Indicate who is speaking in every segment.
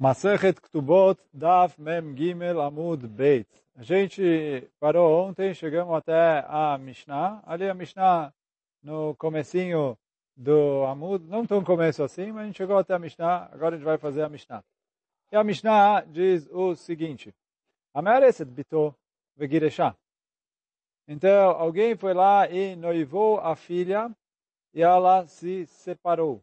Speaker 1: Masechet Ktubot Daf Mem Gimel Amud Beit. A gente parou ontem, chegamos até a Mishnah. Ali a Mishnah no comecinho do Amud, não tão começo assim, mas a gente chegou até a Mishnah, agora a gente vai fazer a Mishnah. E a Mishnah diz o seguinte, Amereset Bito Vegireshá. Então, alguém foi lá e noivou a filha e ela se separou.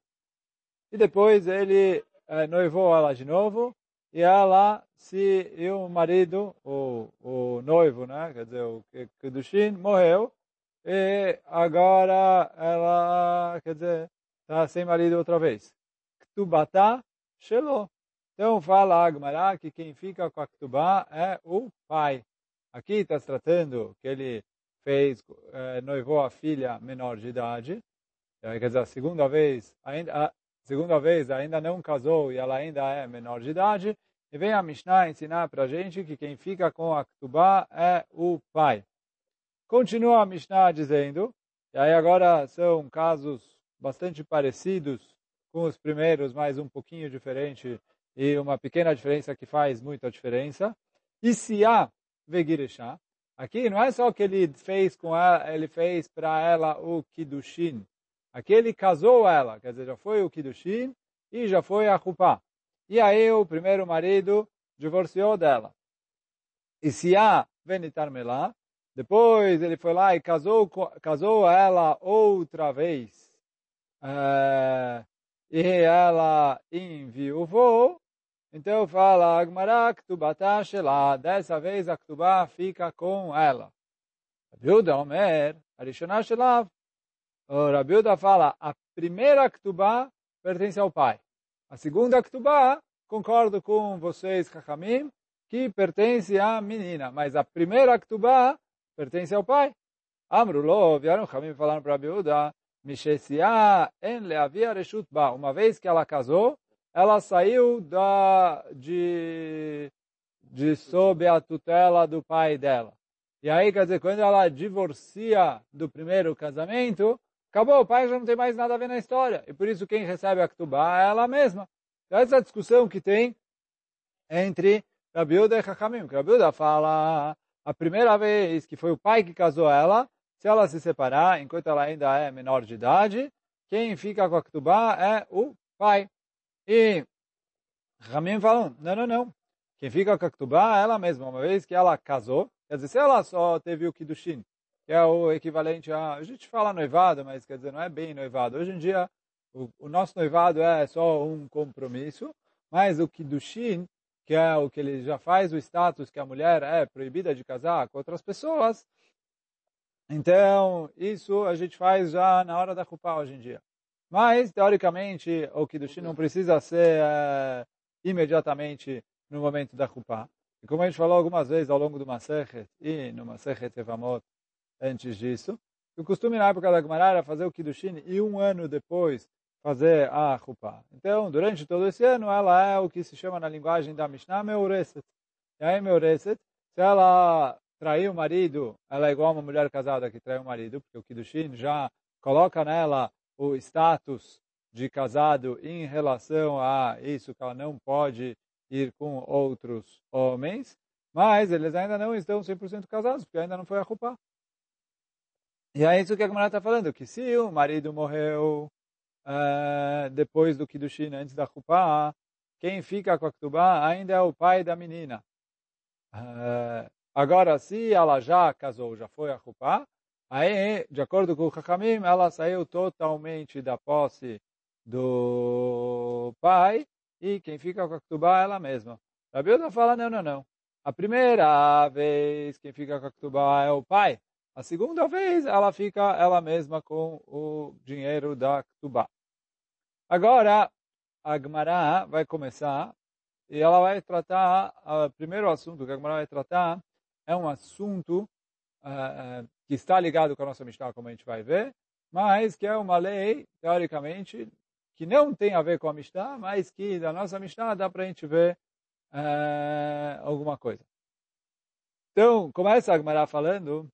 Speaker 1: E depois ele noivou ela de novo e ela se e o marido, o, o noivo, né, quer dizer, o Kedushin, morreu e agora ela, quer dizer, está sem marido outra vez. Ktubata Shelo. Então fala Agmará que quem fica com a Ktubá é o pai. Aqui está se tratando que ele fez, é, noivou a filha menor de idade, quer dizer, a segunda vez, ainda, segunda vez ainda não casou e ela ainda é menor de idade, e vem a Mishnah ensinar para a gente que quem fica com a Ktubá é o pai. Continua a Mishnah dizendo, e aí agora são casos bastante parecidos com os primeiros, mas um pouquinho diferente e uma pequena diferença que faz muita diferença. E se há Vegireshá, aqui não é só que ele fez com ela, ele fez para ela o Kiddushin, Aqui ele casou ela, quer dizer, já foi o Kiddushin e já foi a Rupá. E aí o primeiro marido divorciou dela. E se há Venitar Melá, depois ele foi lá e casou, casou ela outra vez. É, e ela enviuvou. Então fala, Agmará Ktubata Shelah. Dessa vez a Ktubá fica com ela. Viuda Omer, Arishonah Shelav. O Rabiuda fala, a primeira Ktubá pertence ao pai. A segunda Ktubá, concordo com vocês, Chachamim, que pertence à menina. Mas a primeira Ktubá pertence ao pai. Amrulo, vieram Chachamim falando para Rabiuda, Mishesia en leavia reshut. Uma vez que ela casou, ela saiu da, de, de sob a tutela do pai dela. E aí, quer dizer, quando ela divorcia do primeiro casamento, Acabou, o pai já não tem mais nada a ver na história. E por isso quem recebe a Ktubá é ela mesma. Então, essa discussão que tem entre Rabiuda e Chachamim. Rabiuda fala, a primeira vez que foi o pai que casou ela, se ela se separar, enquanto ela ainda é menor de idade, quem fica com a Ktubá é o pai. E Ramim falam, não, não, não. Quem fica com a Ktubá é ela mesma, uma vez que ela casou. Quer dizer, se ela só teve o Kiddushin que é o equivalente a... A gente fala noivado, mas quer dizer, não é bem noivado. Hoje em dia, o, o nosso noivado é só um compromisso, mas o Kiddushin, que é o que ele já faz o status que a mulher é proibida de casar com outras pessoas, então, isso a gente faz já na hora da culpa hoje em dia. Mas, teoricamente, o Kiddushin não precisa ser é, imediatamente no momento da culpa. E como a gente falou algumas vezes ao longo do Masechet e no Masechet Evamot, antes disso. O costume na época da Gemara era fazer o Kiddushin e um ano depois fazer a Chupá. Então, durante todo esse ano, ela é o que se chama na linguagem da Mishnah Meureset. E aí, Meureset, se ela trair o marido, ela é igual a uma mulher casada que trai o marido, porque o Kiddushin já coloca nela o status de casado em relação a isso, que ela não pode ir com outros homens, mas eles ainda não estão 100% casados, porque ainda não foi a Chupá. E é isso que a Gemara está falando, que se o marido morreu uh, depois do Kiddushin, antes da Chupá, quem fica com a Ktubá ainda é o pai da menina. Uh, agora, se ela já casou, já foi a Chupá, aí, de acordo com o Chachamim, ela saiu totalmente da posse do pai e quem fica com a Ktubá é ela mesma. A Bíblia fala, não, não, não. A primeira vez quem fica com a Ktubá é o pai. A segunda vez, ela fica ela mesma com o dinheiro da Ktubá. Agora, a Gemara vai começar e ela vai tratar, o primeiro assunto que a Gemara vai tratar é um assunto uh, que está ligado com a nossa Mishnah, como a gente vai ver, mas que é uma lei, teoricamente, que não tem a ver com a Mishnah, mas que da nossa Mishnah dá para a gente ver uh, alguma coisa. Então, começa a Gemara falando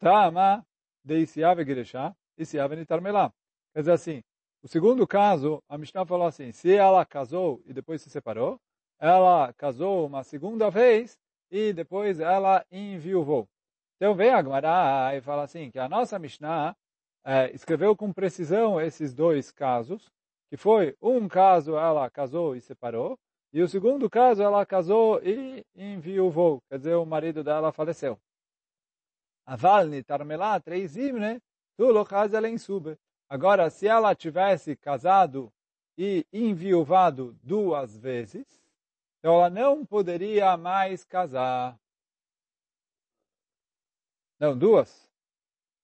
Speaker 1: Tama de Isiav Gereshá, Isiav Nitar Melá. Quer dizer assim, O segundo caso, a Mishnah falou assim, se ela casou e depois se separou, ela casou uma segunda vez e depois ela enviuvou. Então vem a Gemara e fala assim, que a nossa Mishnah é, escreveu com precisão esses dois casos, que foi um caso ela casou e separou, e o segundo caso ela casou e enviuvou, quer dizer, o marido dela faleceu. Avalni tarmelá três imne, tu lochaz ela sube. Agora, se ela tivesse casado e enviuvado duas vezes, então ela não poderia mais casar. Não, duas.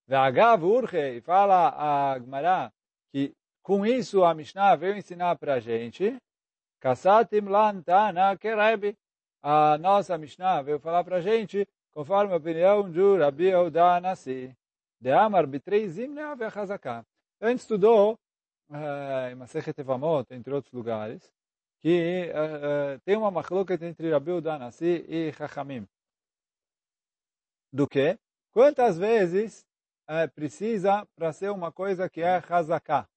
Speaker 1: Ve'agav urche, fala a Gmará, que com isso a Mishnah veio ensinar para a gente, Kasatim lantana kerebi. A nossa Mishnah veio falar para a gente, conforme a opinião de Rabi Euda Nasi, de Amar Bitreizim Neavechazaká. A gente estudou uh, em Masechet Evamot, entre outros lugares, que uh, uh, tem uma machloket entre Rabi Euda Nasi e Chachamim. Do que? Quantas vezes precisa para ser uma coisa que é hazaká?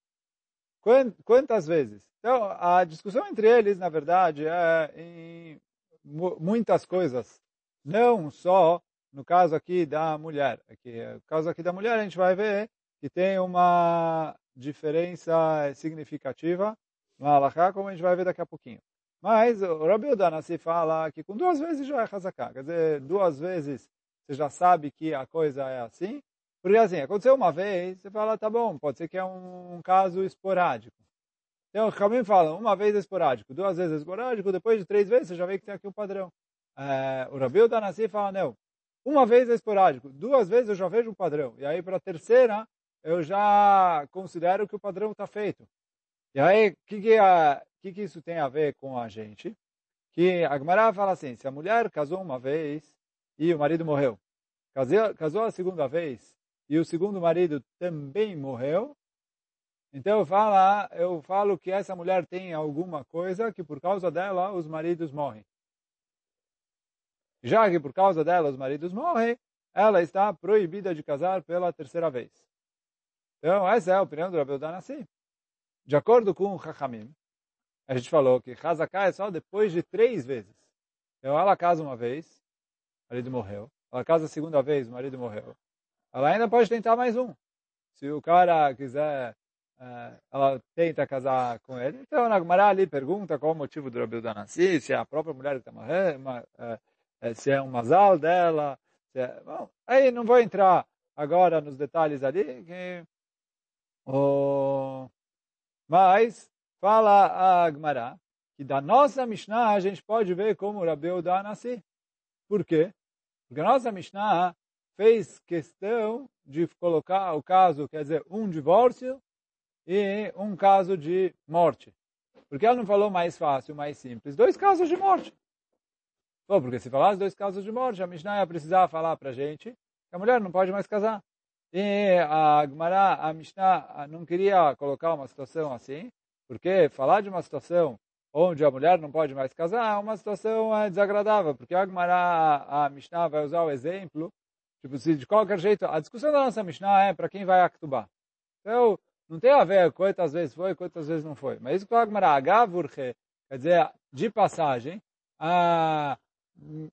Speaker 1: Quantas vezes? Então, a discussão entre eles, na verdade, é em muitas coisas. Não só no caso aqui da mulher. Aqui, no caso aqui da mulher, a gente vai ver que tem uma diferença significativa no halakha, como a gente vai ver daqui a pouquinho. Mas o Rabi Udanassi fala que com duas vezes já é hazaká. Quer dizer, duas vezes você já sabe que a coisa é assim. Porque assim, aconteceu uma vez, você fala, tá bom, pode ser que é um, caso esporádico. Então, o Ramim fala, uma vez esporádico, duas vezes esporádico, depois de três vezes você já vê que tem aqui um padrão. É, o Rabi Danassi fala, não, uma vez é esporádico, duas vezes eu já vejo um padrão. E aí, para a terceira, eu já considero que o padrão está feito. E aí, o que, que, que, que isso tem a ver com a gente? Que a Gemara fala assim, se a mulher casou uma vez, e o marido morreu. Casou, casou a segunda vez e o segundo marido também morreu. Então eu falo que essa mulher tem alguma coisa que por causa dela os maridos morrem. Já que por causa dela os maridos morrem, ela está proibida de casar pela terceira vez. Então essa é a opinião do Rabbi Danassi. De acordo com o Chachamim, a gente falou que Hazaká é só depois de três vezes. Então ela casa uma vez, o marido morreu. Ela casa a segunda vez, o marido morreu. Ela ainda pode tentar mais um. Se o cara quiser, uh, ela tenta casar com ele. Então, a Gemara ali pergunta qual o motivo do Rabi Danassi, se é a própria mulher que está morrendo, uh, se é um masal dela. É... Bom, aí não vou entrar agora nos detalhes ali, que... Oh... mas fala a Gemara que da nossa Mishnah a gente pode ver como o Rabi Danassi. Por quê? Porque a nossa Mishnah fez questão de colocar o caso, quer dizer, um divórcio e um caso de morte. Porque ela não falou mais fácil, mais simples. Dois casos de morte. Pô, porque se falasse dois casos de morte, a Mishnah ia precisar falar para a gente que a mulher não pode mais casar. E a Gemara, a Mishnah, não queria colocar uma situação assim, porque falar de uma situação onde a mulher não pode mais casar, é uma situação é, desagradável, porque a Gemara, a Mishnah vai usar o exemplo, tipo, se de qualquer jeito, a discussão da nossa Mishnah é para quem vai actubar. Então, não tem a ver quantas vezes foi, quantas vezes não foi. Mas isso que a Gemara, Agavurche, quer dizer, de passagem, a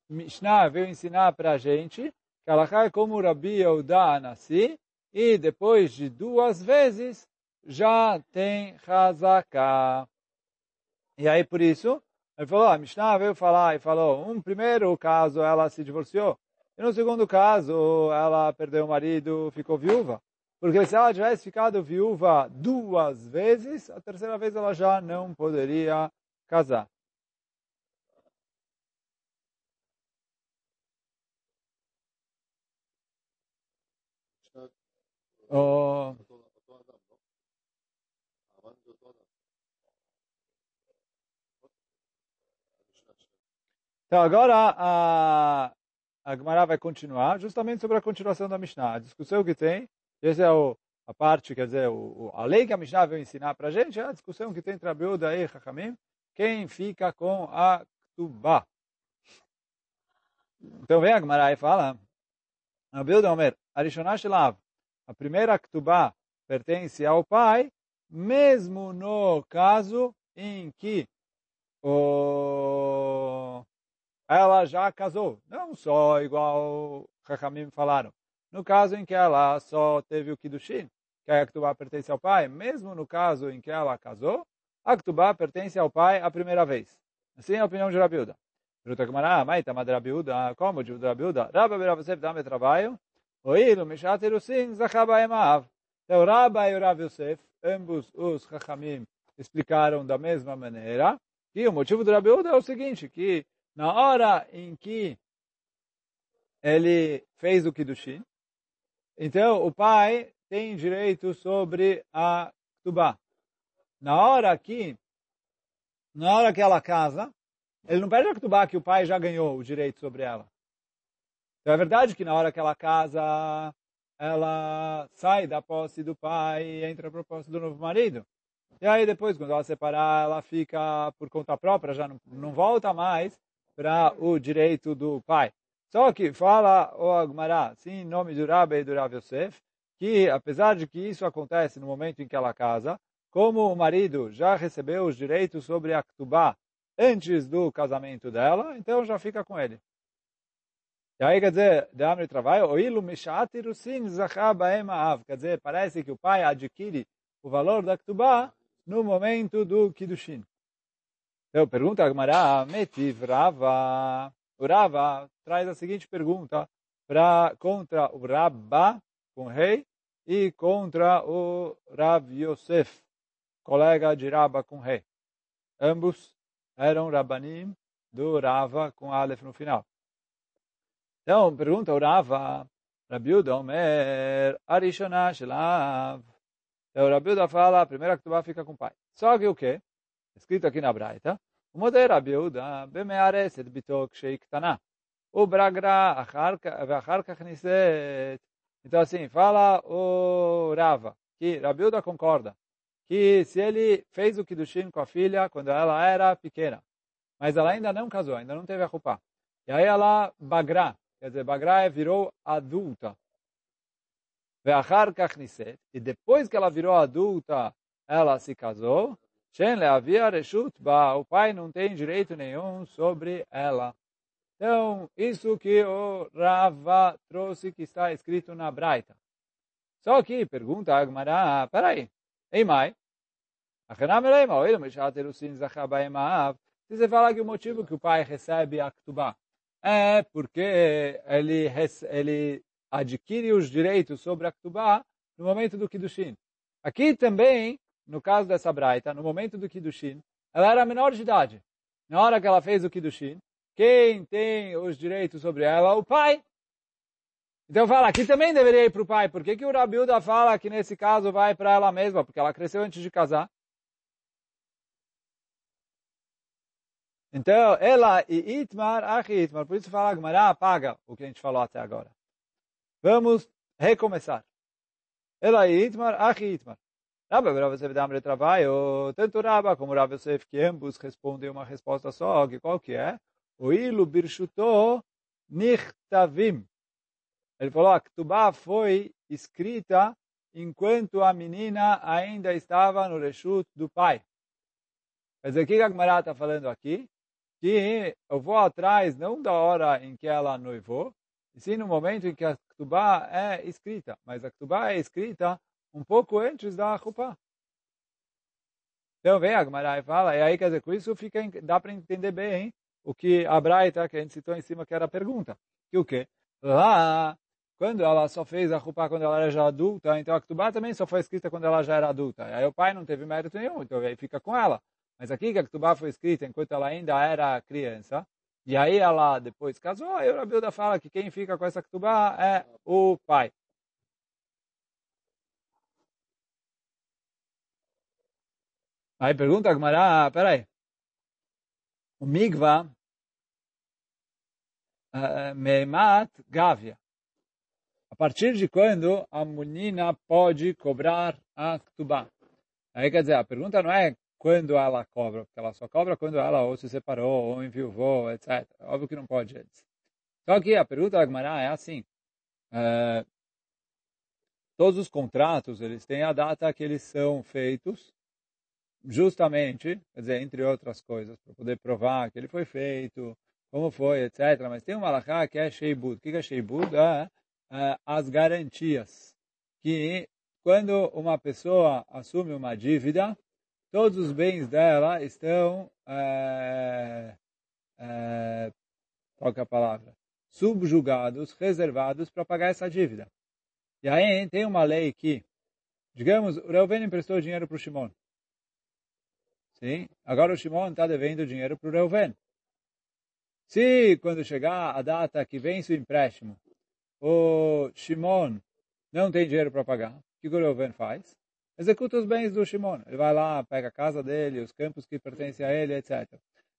Speaker 1: Mishnah veio ensinar para a gente que ela é como Rabi Yehuda Anassi, e depois de duas vezes, já tem Hazaká. E aí, por isso, ele falou, a Mishnah veio falar e falou, um primeiro caso ela se divorciou, e no segundo caso ela perdeu o marido, ficou viúva. Porque se ela tivesse ficado viúva duas vezes, a terceira vez ela já não poderia casar. Oh. Então agora a, a Gemara vai continuar justamente sobre a continuação da Mishnah. A discussão que tem, essa é o, a parte, quer dizer, o, a lei que a Mishnah veio ensinar para a gente, é a discussão que tem entre Abiuda e Chachamim, quem fica com a Ktubá. Então vem a Gemara e fala, Abiuda Omer, Arishoná Shelav, a primeira Ktubá pertence ao pai, mesmo no caso em que o... ela já casou. Não só igual Chachamim falaram. No caso em que ela só teve o Kiddushin, que a Ktubá pertence ao pai, mesmo no caso em que ela casou, a Ktubá pertence ao pai a primeira vez. Assim é a opinião de Rabiuda. Pergunta a Gemara, Maita Madrabiuda, como de Rabiuda? Rabba Beravosef dá-me trabalho, Oilo Mishaterusin Zachaba Emav. Então, Rabba e Rav Yosef, ambos os Chachamim, explicaram da mesma maneira, que o motivo do Rabiuda é o seguinte, que na hora em que ele fez o Kiddushin, então o pai tem direito sobre a Ktubá. Na hora que, na hora que ela casa, ele não perde a Ktubá que o pai já ganhou o direito sobre ela. Então é verdade que na hora que ela casa, ela sai da posse do pai e entra para a posse do novo marido. E aí depois, quando ela separar, ela fica por conta própria, já não, não volta mais para o direito do pai. Só que fala o Agmará, sim, em nome do Rabbi e do Yosef, que apesar de que isso acontece no momento em que ela casa, como o marido já recebeu os direitos sobre a Ktubá antes do casamento dela, então já fica com ele. Quer dizer, parece que o pai adquire o valor da Ktubá no momento do Kiddushin. Então, pergunta a Gemara, metiv Rava. O Rava traz a seguinte pergunta para contra o Rabba, com rei, e contra o Rav Yosef, colega de Rabba com rei. Ambos eram Rabbanim do Rava com Aleph no final. Então, pergunta o Rava, Rabiuda Omer, Arishonah Shelav. Então, Rabiuda fala, a primeira que tu vai fica com o pai. Só que o quê? Escrito aqui na Braita, o modelo Rabiuda, Bemeares bitok sheiktana. O Bragra, Acharkach Niset. Então, assim, fala o Rava, que Rabiuda concorda, que se ele fez o Kiddushin com a filha quando ela era pequena, mas ela ainda não casou, ainda não teve a culpa. E aí ela bagra quer dizer, bagra virou adulta. E depois que ela virou adulta, ela se casou. O pai não tem direito nenhum sobre ela. Então, isso que o Rava trouxe que está escrito na Braita. Só que, pergunta a Agmará, peraí, ei mai, se você fala que o motivo que o pai recebe a Ktubá é porque ele, ele adquire os direitos sobre a Ktubá no momento do Kiddushin. Aqui também, no caso dessa Braita, no momento do Kiddushin, ela era menor de idade. Na hora que ela fez o Kiddushin, quem tem os direitos sobre ela? O pai. Então fala, aqui também deveria ir para o pai. Por que, que o Rabiuda fala que nesse caso vai para ela mesma? Porque ela cresceu antes de casar. Então, ela e Itmar, Achi Itmar. Por isso fala, Gmará apaga o que a gente falou até agora. Vamos recomeçar. Ela e Itmar, Achi Itmar. Rabba Rav Yosef Damre trabalho, tanto Rabba como Rav Yosef, que ambos respondem uma resposta só, que qual que é? O ilu birshuto nichtavim. Ele falou, a Ktubá foi escrita enquanto a menina ainda estava no reshut do pai. Quer dizer, o que a Gemara está falando aqui? Que eu vou atrás não da hora em que ela noivou, e sim no momento em que a Ktubá é escrita. Mas a Ktubá é escrita um pouco antes da Chupá. Então vem a Gemara e fala, e aí quer dizer, com isso fica, dá para entender bem hein? o que a Braita, que a gente citou em cima, que era a pergunta. Que o quê? Lá, quando ela só fez a Rupá quando ela era já adulta, então a Ktubá também só foi escrita quando ela já era adulta. Aí o pai não teve mérito nenhum, então aí fica com ela. Mas aqui que a Ktubá foi escrita enquanto ela ainda era criança, e aí ela depois casou, aí o Rabilda fala que quem fica com essa Ktubá é o pai. Aí pergunta a Gmará, peraí, o Migva Meimat Gavia. A partir de quando a menina pode cobrar a Ktubá? Aí quer dizer, a pergunta não é quando ela cobra, porque ela só cobra quando ela ou se separou, ou enviou, etc. Óbvio que não pode antes. Só que a pergunta da Gemara é assim. Uh, todos os contratos, eles têm a data que eles são feitos, justamente, quer dizer, entre outras coisas, para poder provar que ele foi feito, como foi, etc. Mas tem uma alahá que é sheibud. O que é sheibud? É, é, as garantias. Que quando uma pessoa assume uma dívida, todos os bens dela estão, é, é, qual é a palavra? Subjugados, reservados para pagar essa dívida. E aí tem uma lei que, digamos, o Reuven emprestou dinheiro para o Shimon. Sim? Agora o Shimon está devendo dinheiro para o Reuven. Se quando chegar a data que vence o empréstimo, o Shimon não tem dinheiro para pagar, o que o Reuven faz? Executa os bens do Shimon. Ele vai lá, pega a casa dele, os campos que pertencem a ele, etc.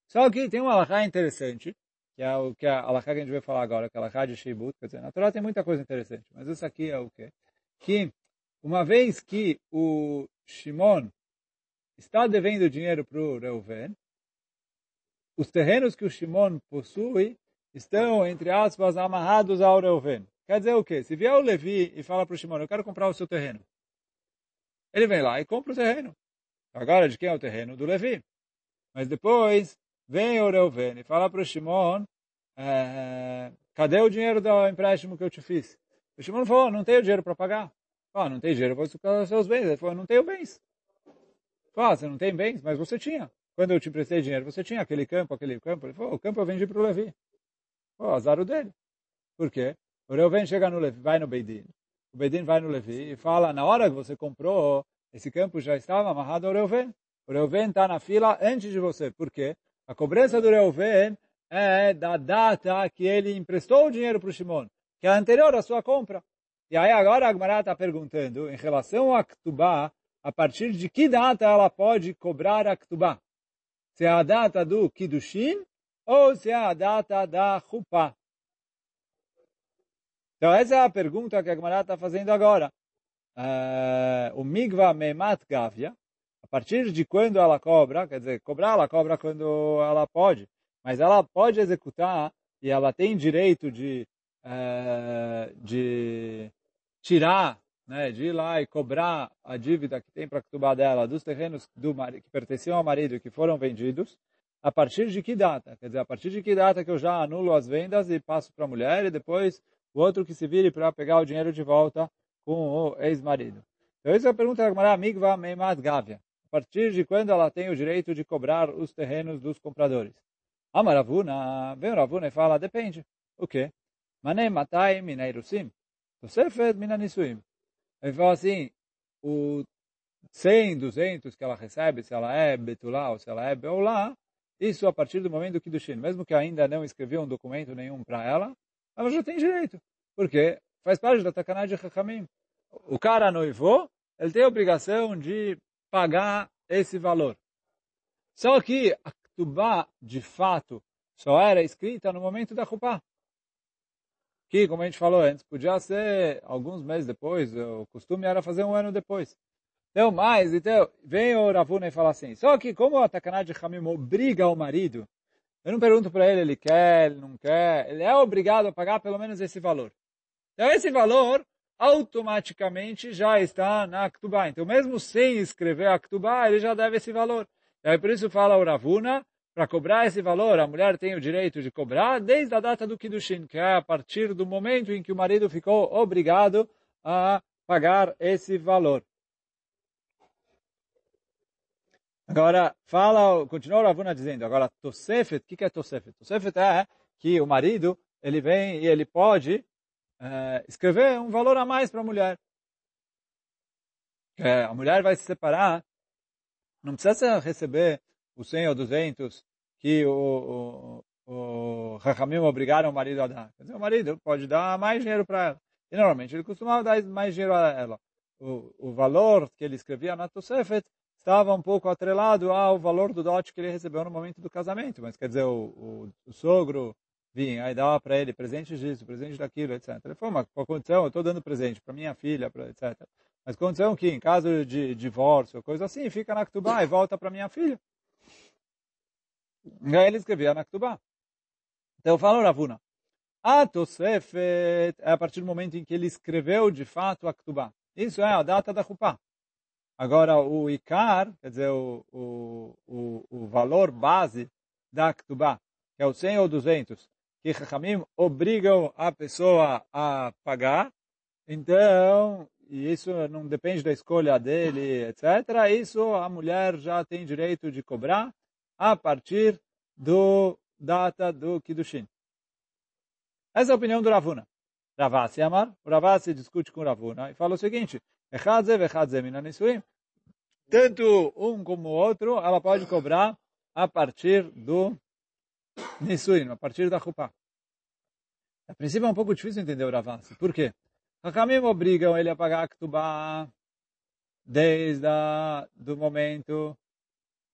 Speaker 1: Só que tem uma alahá interessante, que é o que a alahá que a gente vai falar agora, que é alahá de Sheibut. Quer dizer, na Torá tem muita coisa interessante, mas isso aqui é o quê? Que uma vez que o Shimon está devendo dinheiro para o Reuven, os terrenos que o Shimon possui estão, entre aspas, amarrados ao Reuven. Quer dizer o quê? Se vier o Levi e fala para o Shimon, eu quero comprar o seu terreno. Ele vem lá e compra o terreno. Agora, de quem é o terreno? Do Levi. Mas depois, vem o Reuven e fala para o Shimon, é, cadê o dinheiro do empréstimo que eu te fiz? O Shimon falou, não tenho dinheiro para pagar. Ah, não tem dinheiro, vou sucar os seus bens. Ele falou, não tenho bens. Ah, você não tem bens, mas você tinha. Quando eu te emprestei dinheiro, você tinha aquele campo, aquele campo. Ele falou, o campo eu vendi para o Levi. Oh, azar o dele. Por quê? O Reuven chega no Levi, vai no Beidin. O Beidin vai no Levi e fala, na hora que você comprou, esse campo já estava amarrado ao Reuven. O Reuven está na fila antes de você. Por quê? A cobrança do Reuven é da data que ele emprestou o dinheiro para o Shimon, que é anterior à sua compra. E aí agora a Agmará está perguntando, em relação a Ktubá, a partir de que data ela pode cobrar a Ktubá? se é a data do Kiddushin ou se é a data da Chuppah. Então essa é a pergunta que a Gemara está fazendo agora. Uh, o Migva Memat Gavia, a partir de quando ela cobra, quer dizer, cobrar ela cobra quando ela pode, mas ela pode executar e ela tem direito de, uh, de tirar né, de ir lá e cobrar a dívida que tem para a dela dos terrenos do, que pertenciam ao marido e que foram vendidos, a partir de que data? Quer dizer, a partir de que data que eu já anulo as vendas e passo para a mulher e depois o outro que se vire para pegar o dinheiro de volta com o ex-marido. Então, essa é a pergunta da Gemara, Migva Meimad Gavia. A partir de quando ela tem o direito de cobrar os terrenos dos compradores? Amaravuna, vem o Ravuna e fala, depende. O quê? Manem matai minairusim. Tosefet minanisuim. Ele falou assim, o 100, 200 que ela recebe, se ela é Betulá ou se ela é Beolá, isso a partir do momento do Kiddushin, mesmo que ainda não escreveu um documento nenhum para ela, ela já tem direito, porque faz parte da Takanah de Hakamim. O cara noivou, ele tem a obrigação de pagar esse valor. Só que a Ktubá, de fato, só era escrita no momento da Chupá que, como a gente falou antes, podia ser alguns meses depois, o costume era fazer um ano depois. Então, mais, então, vem o Ravuna e fala assim, só que como a Takanah de Hamim obriga o marido, eu não pergunto para ele, ele quer, ele não quer, ele é obrigado a pagar pelo menos esse valor. Então, esse valor automaticamente já está na Aktubá. Então, mesmo sem escrever a Aktubá, ele já deve esse valor. E aí, por isso fala o Ravuna, para cobrar esse valor, a mulher tem o direito de cobrar desde a data do Kiddushin, que é a partir do momento em que o marido ficou obrigado a pagar esse valor. Agora, fala, continua o Ravuna dizendo, agora, Tosefet, o que é Tosefet? Tosefet é que o marido, ele vem e ele pode é, escrever um valor a mais para a mulher. Que a mulher vai se separar, não precisa receber os 100 ou 200 que o, o, o Rahamim obrigaram o marido a dar. Quer dizer, o marido pode dar mais dinheiro para ela. E normalmente ele costumava dar mais dinheiro a ela. O, o valor que ele escrevia na Tosefet estava um pouco atrelado ao valor do dote que ele recebeu no momento do casamento. Mas quer dizer, o, o, o sogro vinha, aí dava para ele presente disso, presente daquilo, etc. Ele falou, mas qual condição? Eu estou dando presente para minha filha, pra, etc. Mas condição que em caso de divórcio, coisa assim, fica na Ktubá e volta para minha filha. Aí ele escrevia na Ktubá. Então falou a Tosefet é a partir do momento em que ele escreveu de fato a Ktubá. Isso é a data da Chupá. Agora, o Icar, quer dizer, o, o, o, valor base da Ktubá, que é o 100 ou 200, que Chachamim obrigam a pessoa a pagar, então, e isso não depende da escolha dele, etc., isso a mulher já tem direito de cobrar a partir do data do Kiddushin. Essa é a opinião do Ravuna. Ravasi Amar, o Ravasi discute com o Ravuna e fala o seguinte, tanto um como o outro, ela pode cobrar a partir do Nisuim, a partir da Chupá. A princípio é um pouco difícil entender o Ravasi. Por quê? Hakamim obrigam ele a pagar a Ktubá desde o momento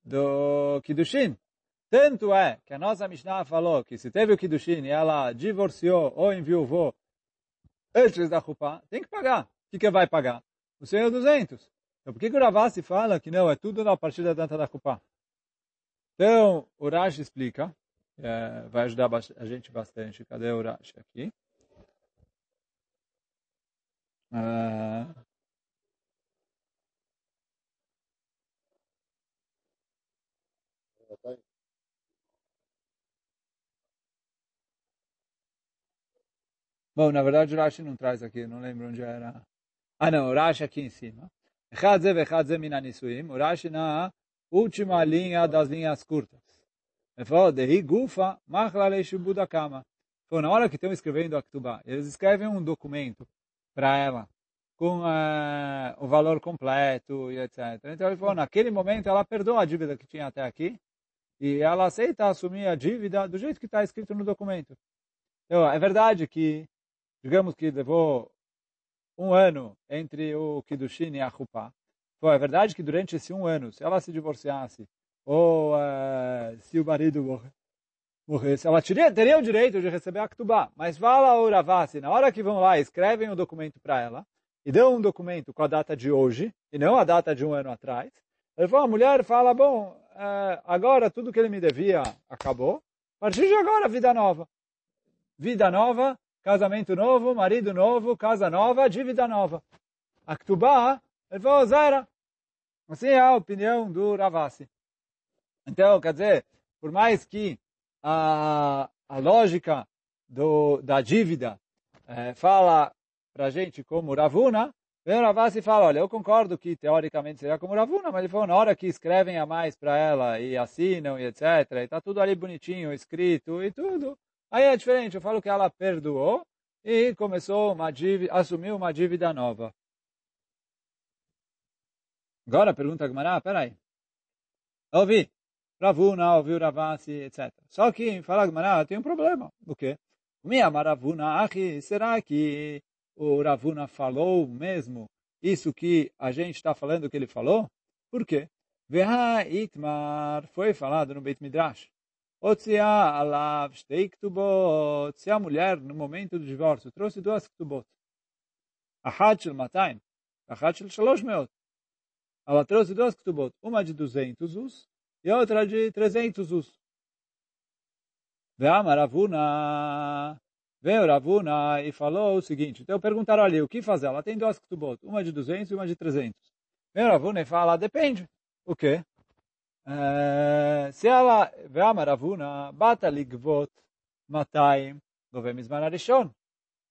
Speaker 1: do Kiddushin. Tanto é que a nossa Mishnah falou que se teve o Kiddushin e ela divorciou ou enviou antes da Chupá, tem que pagar. O que, que vai pagar? O seu 200. Então, por que, que o Ravasi fala que não, é tudo na partir da data da Chupá? Então, o Rashi explica, é, vai ajudar a gente bastante. Cadê o Rashi aqui? Uh, Bom, na verdade o Rashi não traz aqui, não lembro onde era. Ah, não, o Rashi aqui em cima. Echadze vechadze minanisuim. O na última linha das linhas curtas. Ele falou, Dehi gufa machla leishubudakama. Foi na hora que estão escrevendo a Ktubá. Eles escrevem um documento para ela com uh, o valor completo e etc. Então ele falou, naquele momento ela perdoa a dívida que tinha até aqui e ela aceita assumir a dívida do jeito que está escrito no documento. Então, é verdade que digamos que levou um ano entre o Kiddushin e a Chupá, foi é verdade que durante esse um ano, se ela se divorciasse, ou uh, se o marido morresse, ela teria, teria o direito de receber a Ktubá. Mas fala o Ravasi, na hora que vão lá, escrevem o um documento para ela, e dão um documento com a data de hoje, e não a data de um ano atrás, ele falou, a mulher fala, bom, uh, agora tudo que ele me devia acabou, a partir de agora, vida nova. Vida nova, casamento novo, marido novo, casa nova, dívida nova. A Ktubá, ele falou, zera. Assim é a opinião do Ravasi. Então, quer dizer, por mais que a, a lógica do, da dívida é, fala para gente como Ravuna, vem o Ravasi e fala, olha, eu concordo que teoricamente seria como Ravuna, mas ele falou, na hora que escrevem a mais para ela e assinam e etc, e está tudo ali bonitinho, escrito e tudo, Aí é diferente, eu falo que ela perdoou e começou uma dívida, assumiu uma dívida nova. Agora pergunta a Gemara, peraí. Ouvi, Ravuna, ouviu Ravasi, etc. Só que, fala Gemara, tem um problema. O quê? Minha Maravuna, Achi, será que o Ravuna falou mesmo isso que a gente está falando que ele falou? Por quê? Veha Itmar foi falado no Beit Midrash. Otzia alav shtei. Se a mulher, no momento do divórcio, trouxe duas ktubot. Ahad shel matayim. Ahad shel shalosh meot. Ela trouxe duas ktubot. Uma de 200 us e outra de 300 us. Veama Ravuna. Veio Ravuna e falou o seguinte. Então perguntaram ali, o que fazer? Ela tem duas ktubot. Uma de 200 e uma de 300. Veio Ravuna e fala, depende. O quê? se ela, ואמר אבונה, באת לגבות 200, גובה מזמן הראשון.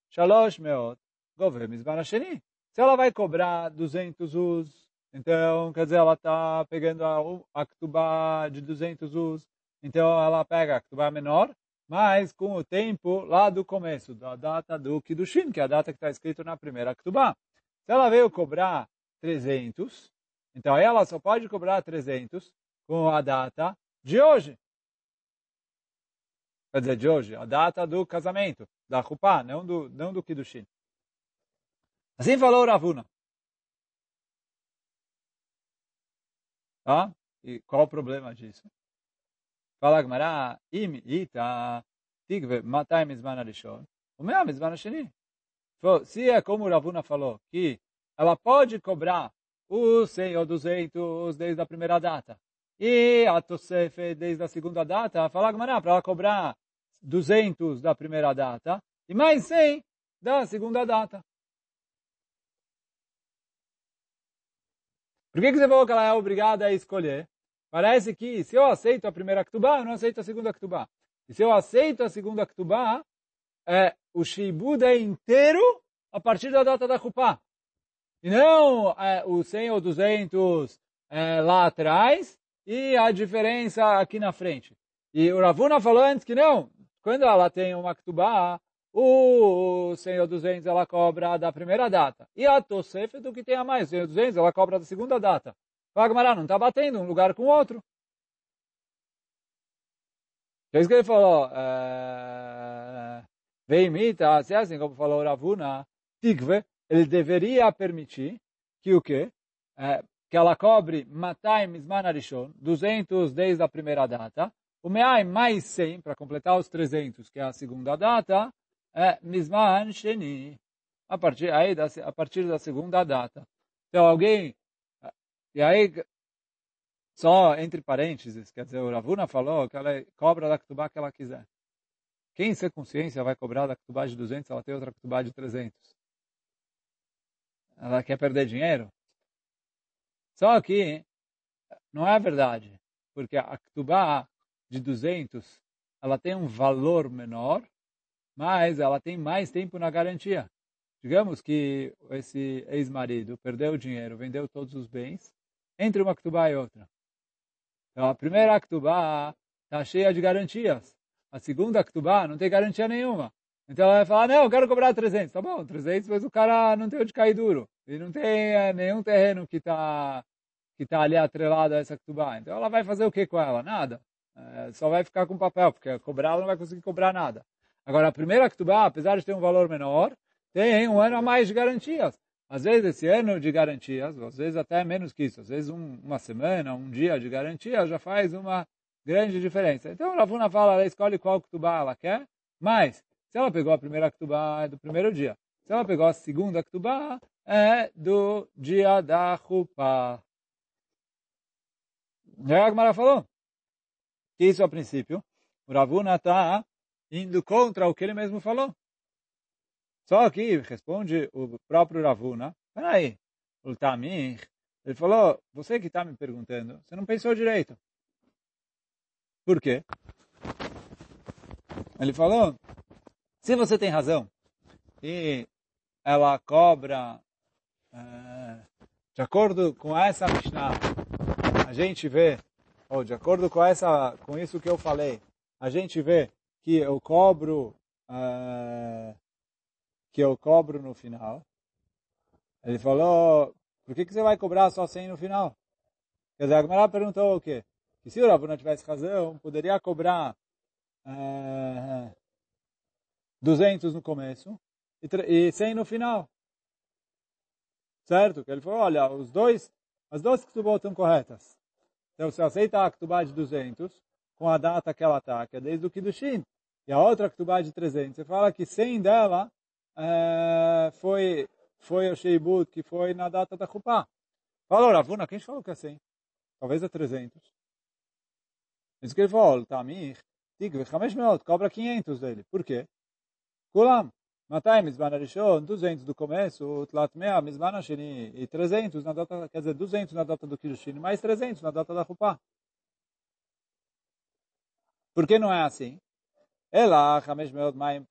Speaker 1: 300, גובה מזמן השני. Se ela vai cobrar 200 us, então, quer dizer, ela está pegando a, a ktubá de 200 us, então ela pega a ktubá menor, mas com o tempo lá do começo, da data do Kiddushin, que é a data que está escrito na primeira ktubá. Se ela veio cobrar 300, então ela só pode cobrar 300 com a data de hoje. Quer dizer, de hoje, a data do casamento, da Chupá, não do, não do Kiddushin. Assim falou Ravuna. Tá? E qual o problema disso? Fala Gmará, im ita tigve matai mizman arishon, o meu mizman asheni. Se é como o Ravuna falou, que ela pode cobrar os 100 ou 200 desde a primeira data, e a Tosefe, desde a segunda data, fala Gmará para ela cobrar 200 da primeira data e mais 100 da segunda data. Por que, que você falou que ela é obrigada a escolher? Parece que se eu aceito a primeira Ktubá, eu não aceito a segunda Ktubá. E se eu aceito a segunda Ktubá, é, o Shibud é inteiro a partir da data da Kupá. E não é, o 100 ou 200 é, lá atrás e a diferença aqui na frente. E o Ravuna falou antes que não. Quando ela tem uma Ktubá, o 100 ou 200 ela cobra da primeira data. E a Tosefet, do que tem a mais, 100 ou 200, ela cobra da segunda data. Fala, não está batendo um lugar com o outro. É isso que ele falou. É... Vem imita, se é assim como falou Ravuna, Tigve, ele deveria permitir que o quê? É, que ela cobre Matai Mizman Arishon, 200 desde a primeira data, o Meai mais 100, para completar os 300, que é a segunda data, é Mizman Sheni, a partir, aí, da, a partir da segunda data. Então, alguém e aí, só entre parênteses, quer dizer, o Ravuna falou que ela cobra da Ketubá que ela quiser. Quem sem consciência vai cobrar da Ketubá de 200 ela tem outra Ketubá de 300? Ela quer perder dinheiro? Só que não é verdade, porque a Ketubá de 200 ela tem um valor menor, mas ela tem mais tempo na garantia. Digamos que esse ex-marido perdeu o dinheiro, vendeu todos os bens, entre uma Ktubá e outra. Então, a primeira Ktubá está cheia de garantias. A segunda Ktubá não tem garantia nenhuma. Então ela vai falar, não, eu quero cobrar 300. Tá bom, 300, mas o cara não tem onde cair duro. E não tem é, nenhum terreno que está que tá ali atrelado a essa Ktubá. Então ela vai fazer o que com ela? Nada. É, só vai ficar com papel, porque cobrar ela não vai conseguir cobrar nada. Agora, a primeira Ktubá, apesar de ter um valor menor, tem um ano a mais de garantias. Às vezes esse ano de garantias, às vezes até menos que isso, às vezes um, uma semana, um dia de garantia já faz uma grande diferença. Então a Ravuna fala, ela escolhe qual Ktubá ela quer, mas se ela pegou a primeira Ktubá é do primeiro dia. Se ela pegou a segunda Ktubá é do dia da Rupa. Já a Agmara falou que isso a princípio, o Ravuna está indo contra o que ele mesmo falou. Só que responde o próprio Ravuna, peraí, o Tamir, ele falou, você que está me perguntando, você não pensou direito. Por quê? Ele falou, se você tem razão, e ela cobra, é, de acordo com essa Mishnah, a gente vê, ou de acordo com, essa, com isso que eu falei, a gente vê que eu cobro é, que eu cobro no final. Ele falou, por que, que você vai cobrar só 100 no final? Quer dizer, a Gemara perguntou o quê? Que se o Ravuna tivesse razão, poderia cobrar é, 200 no começo e, e 100 no final. Certo? Que ele falou, olha, os dois, as duas Ktubot estão corretas. Então, você aceita a Ktubá de 200 com a data que ela está, que é desde o Kiddushin. E a outra Ktubá de 300, você fala que 100 dela é, foi, foi o Sheibut, que foi na data da Chupá. Falou, Ravuna, quem falou que é 100? Talvez é 300. Isso que ele falou, Tamir, Tigve, Chamesh Meot, cobra 500 dele. Por quê? Kulam, Matai, Mizman Arishon, 200 do começo, Tlat Mizman Asheni, e 300 na data, quer dizer, 200 na data do Kiddushin, mais 300 na data da Chupá. Por que não é assim? Ela, Hamesh Meod Maim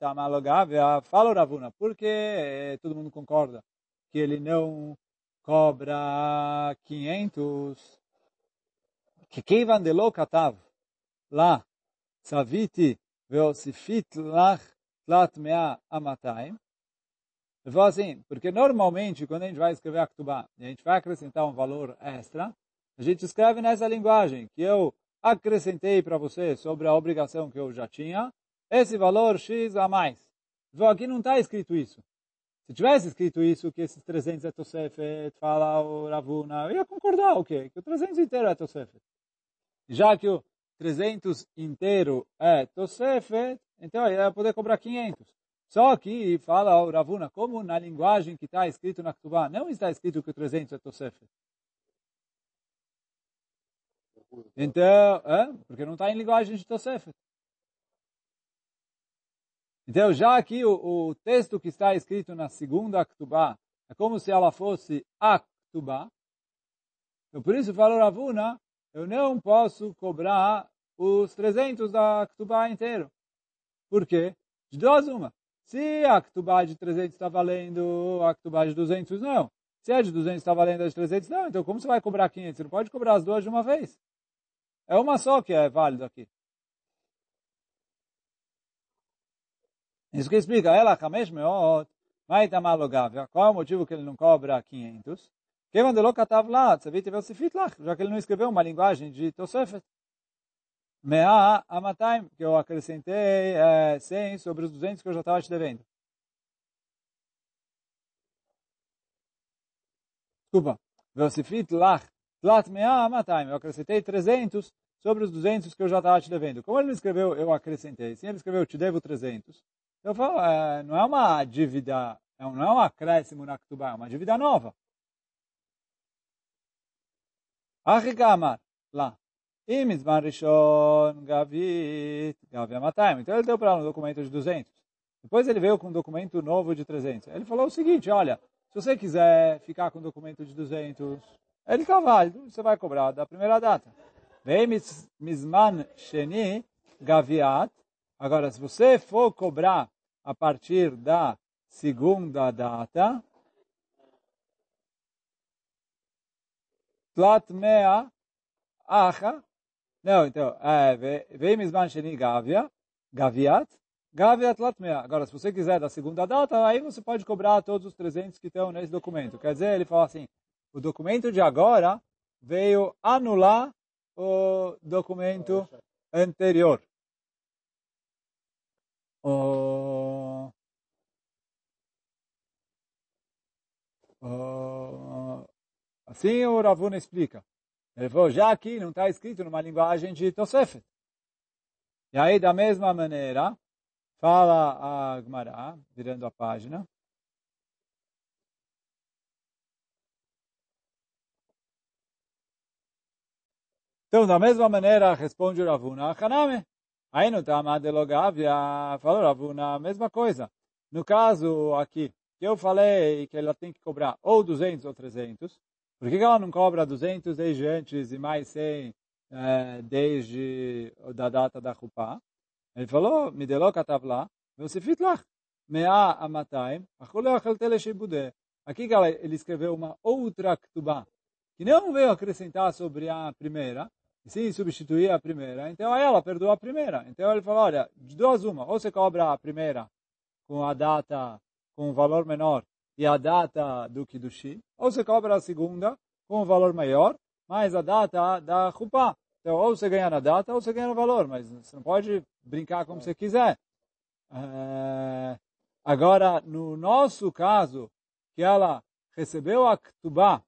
Speaker 1: fala o Ravuna, porque todo mundo concorda que ele não cobra 500, que Keivan de Lokatav, lá, Saviti Veosifit Lach Tlat Mea Amatayim, falou assim, porque normalmente quando a gente vai escrever a Ktubá e a gente vai acrescentar um valor extra, a gente escreve nessa linguagem que eu acrescentei para você sobre a obrigação que eu já tinha, esse valor X a mais. Então, aqui não está escrito isso. Se tivesse escrito isso, que esses 300 é Tosefet, fala o Ravuna, eu ia concordar o quê? Que o 300 inteiro é Tosefet. Já que o 300 inteiro é Tosefet, então ele ia poder cobrar 500. Só que fala o Ravuna, como na linguagem que está escrito na Ktubá, não está escrito que o 300 é Tosefet. Então, é? porque não está em linguagem de Tosefet. Então, já aqui o, o, texto que está escrito na segunda Ktubá é como se ela fosse a Ktubá. Então, por isso, falou Ravuna, eu não posso cobrar os 300 da Ktubá inteiro. Por quê? De duas uma. Se a Ktubá de 300 está valendo, a Ktubá de 200 não. Se a de 200 está valendo a de 300, não. Então, como você vai cobrar 500? Você não pode cobrar as duas de uma vez. É uma só que é válido aqui. Isso que explica. Ela, Hamesh Meot, Maitamar Logavia. Qual é o motivo que ele não cobra 500? Kevan de Lokatav lá, Tzavit Velsifit lá, já que ele não escreveu uma linguagem de Tosefet. Mea Amataim, que eu acrescentei é, 100 sobre os 200 que eu já estava te devendo. Desculpa. Velsifit lach, tlat mea Amataim, eu acrescentei 300 sobre os 200 que eu já estava te devendo. Como ele não escreveu, eu acrescentei. Sim, ele escreveu, te devo 300. Eu falo, é, não é uma dívida, é não é um acréscimo na Ktubá, é uma dívida nova. Achikamar, lá. Imizman Rishon Gavit, Gavia. Então ele deu para ela um documento de 200. Depois ele veio com um documento novo de 300. Ele falou o seguinte, olha, se você quiser ficar com um documento de 200, ele está válido, você vai cobrar da primeira data. Vem Mizman Sheni Gaviat. Agora, se você for cobrar a partir da segunda data, tlat mea acha. Não, então, vem misman sheni gavia, gaviat, gavia tlat mea. Agora, se você quiser da segunda data, aí você pode cobrar todos os 300 que estão nesse documento. Quer dizer, ele fala assim, o documento de agora veio anular o documento anterior. O... O... Assim o Ravuna explica. Ele falou, já aqui não está escrito numa linguagem de Tosefet. E aí, da mesma maneira, fala a Gmará, virando a página. Então, da mesma maneira, responde o Ravuna, Haname. Aí no Tamad Elogavia, falou Ravuna, a mesma coisa. No caso aqui, que eu falei que ela tem que cobrar ou 200 ou 300, por que ela não cobra 200 desde antes e mais 100 é, desde da data da Chupá? Ele falou, me deu lá, você lá, mea amataim, achuleu achaltele shibudeh. Aqui ele escreveu uma outra ktubá, que não veio acrescentar sobre a primeira, e sim substituir a primeira. Então ela perdoou a primeira. Então ele falou, olha, de duas uma, ou você cobra a primeira com a data, com um valor menor, e a data do Kiddushi, ou você cobra a segunda com um valor maior, mais a data da Chupá. Então, ou você ganha na data, ou você ganha no valor, mas você não pode brincar como você quiser. É... Agora, no nosso caso, que ela recebeu a Ktubá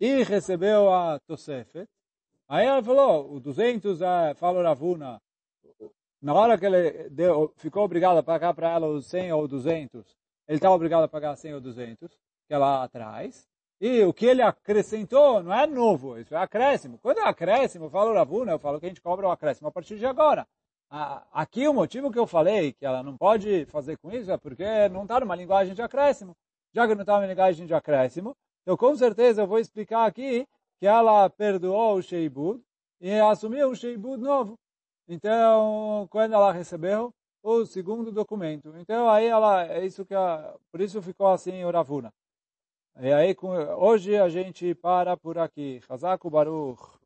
Speaker 1: e recebeu a Tosefet, aí ela falou, o 200, é, falou Ravuna, na hora que ele deu, ficou obrigado a pagar para ela os 100 ou 200, ele está obrigado a pagar 100 ou 200, que é lá atrás. E o que ele acrescentou não é novo, isso é acréscimo. Quando é acréscimo, eu falo Ravuna, eu falo que a gente cobra o acréscimo a partir de agora. Aqui o motivo que eu falei que ela não pode fazer com isso é porque não está numa linguagem de acréscimo. Já que não está numa linguagem de acréscimo, então com certeza eu vou explicar aqui que ela perdoou o Sheibud e assumiu o Sheibud novo. Então, quando ela recebeu, o segundo documento. Então aí ela é isso que a, por isso ficou assim o Ravuna. E aí hoje a gente para por aqui. Hazaku Baruch.